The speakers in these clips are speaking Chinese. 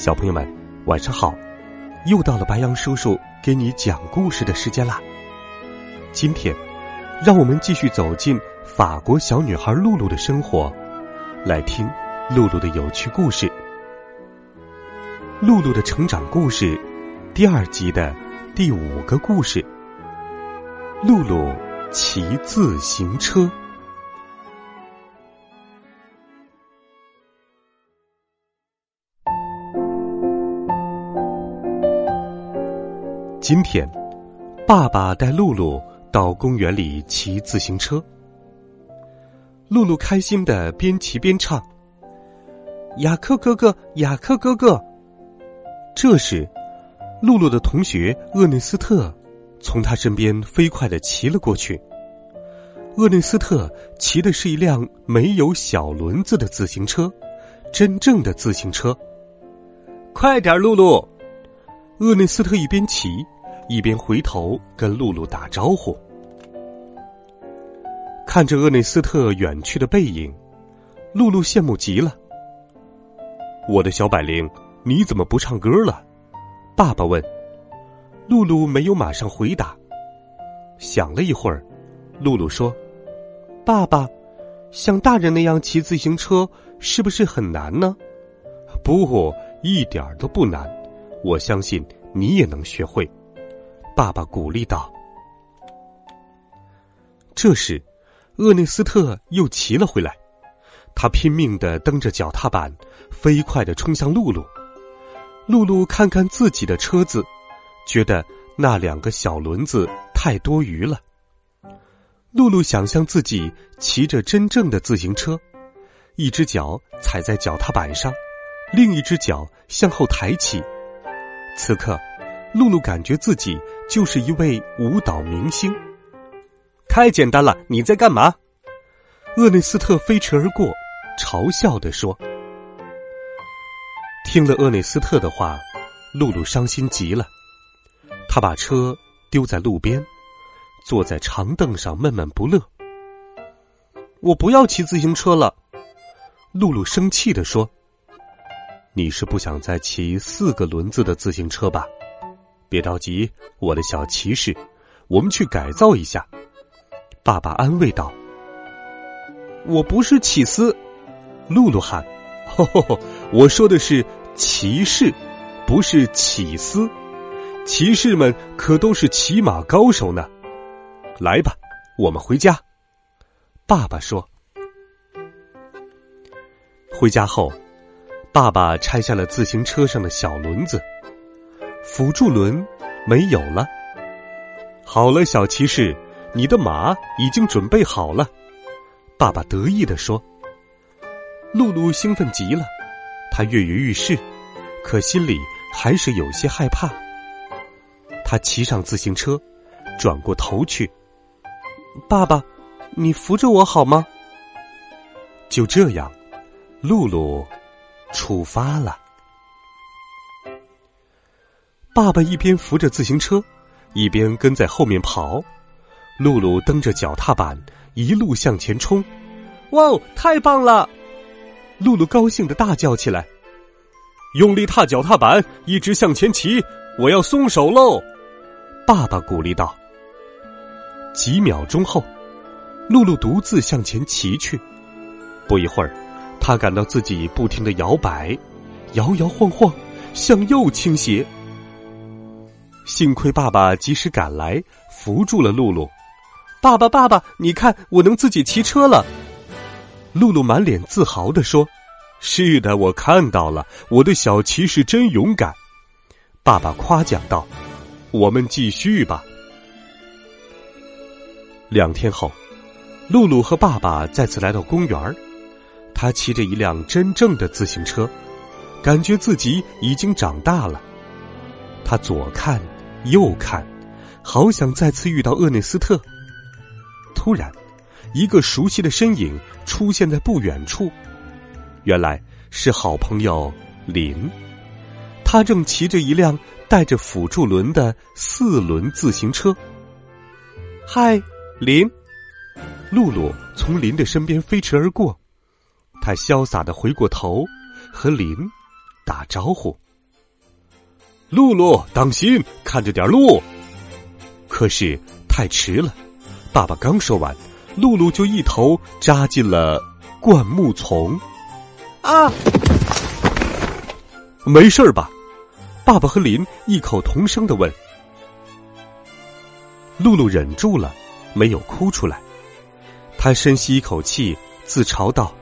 小朋友们，晚上好！又到了白羊叔叔给你讲故事的时间啦。今天，让我们继续走进法国小女孩露露的生活，来听露露的有趣故事。露露的成长故事第二集的第五个故事：露露骑自行车。今天，爸爸带露露到公园里骑自行车。露露开心的边骑边唱：“雅克哥哥，雅克哥哥。”这时，露露的同学厄内斯特从他身边飞快的骑了过去。厄内斯特骑的是一辆没有小轮子的自行车，真正的自行车。快点，露露！厄内斯特一边骑。一边回头跟露露打招呼，看着厄内斯特远去的背影，露露羡慕极了。我的小百灵，你怎么不唱歌了？爸爸问。露露没有马上回答，想了一会儿，露露说：“爸爸，像大人那样骑自行车是不是很难呢？”不，一点都不难，我相信你也能学会。爸爸鼓励道。这时，厄内斯特又骑了回来，他拼命的蹬着脚踏板，飞快的冲向露露。露露看看自己的车子，觉得那两个小轮子太多余了。露露想象自己骑着真正的自行车，一只脚踩在脚踏板上，另一只脚向后抬起。此刻。露露感觉自己就是一位舞蹈明星。太简单了，你在干嘛？厄内斯特飞驰而过，嘲笑的说。听了厄内斯特的话，露露伤心极了。他把车丢在路边，坐在长凳上闷闷不乐。我不要骑自行车了，露露生气的说。你是不想再骑四个轮子的自行车吧？别着急，我的小骑士，我们去改造一下。爸爸安慰道：“我不是起司。”露露喊：“我说的是骑士，不是起司。骑士们可都是骑马高手呢。”来吧，我们回家。爸爸说。回家后，爸爸拆下了自行车上的小轮子。辅助轮没有了。好了，小骑士，你的马已经准备好了。爸爸得意的说。露露兴奋极了，她跃跃欲试，可心里还是有些害怕。她骑上自行车，转过头去。爸爸，你扶着我好吗？就这样，露露出发了。爸爸一边扶着自行车，一边跟在后面跑。露露蹬着脚踏板，一路向前冲。哇哦，太棒了！露露高兴的大叫起来。用力踏脚踏板，一直向前骑。我要松手喽！爸爸鼓励道。几秒钟后，露露独自向前骑去。不一会儿，他感到自己不停的摇摆，摇摇晃晃，向右倾斜。幸亏爸爸及时赶来，扶住了露露。爸爸，爸爸，你看，我能自己骑车了。露露满脸自豪的说：“是的，我看到了，我的小骑士真勇敢。”爸爸夸奖道：“我们继续吧。”两天后，露露和爸爸再次来到公园他骑着一辆真正的自行车，感觉自己已经长大了。他左看又看，好想再次遇到厄内斯特。突然，一个熟悉的身影出现在不远处，原来是好朋友林。他正骑着一辆带着辅助轮的四轮自行车。嗨，林！露露从林的身边飞驰而过，他潇洒的回过头，和林打招呼。露露，当心，看着点路。可是太迟了，爸爸刚说完，露露就一头扎进了灌木丛。啊！没事吧？爸爸和林异口同声的问：“露露忍住了，没有哭出来。他深吸一口气，自嘲道：‘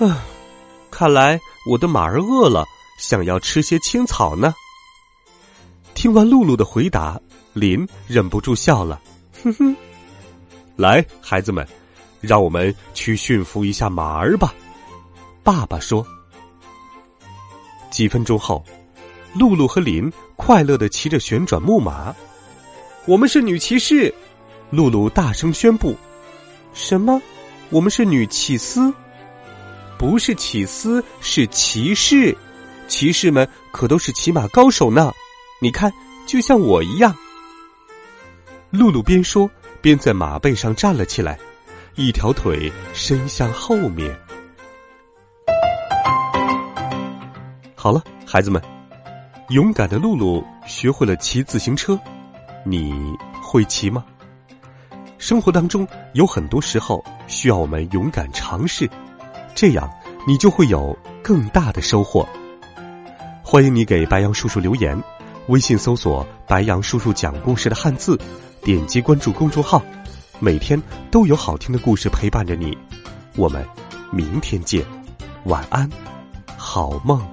啊，看来我的马儿饿了，想要吃些青草呢。’听完露露的回答，林忍不住笑了：‘哼哼，来，孩子们，让我们去驯服一下马儿吧。’爸爸说。几分钟后。”露露和林快乐的骑着旋转木马，我们是女骑士。露露大声宣布：“什么？我们是女骑司？不是骑司，是骑士。骑士们可都是骑马高手呢。你看，就像我一样。”露露边说边在马背上站了起来，一条腿伸向后面。好了，孩子们。勇敢的露露学会了骑自行车，你会骑吗？生活当中有很多时候需要我们勇敢尝试，这样你就会有更大的收获。欢迎你给白杨叔叔留言，微信搜索“白杨叔叔讲故事”的汉字，点击关注公众号，每天都有好听的故事陪伴着你。我们明天见，晚安，好梦。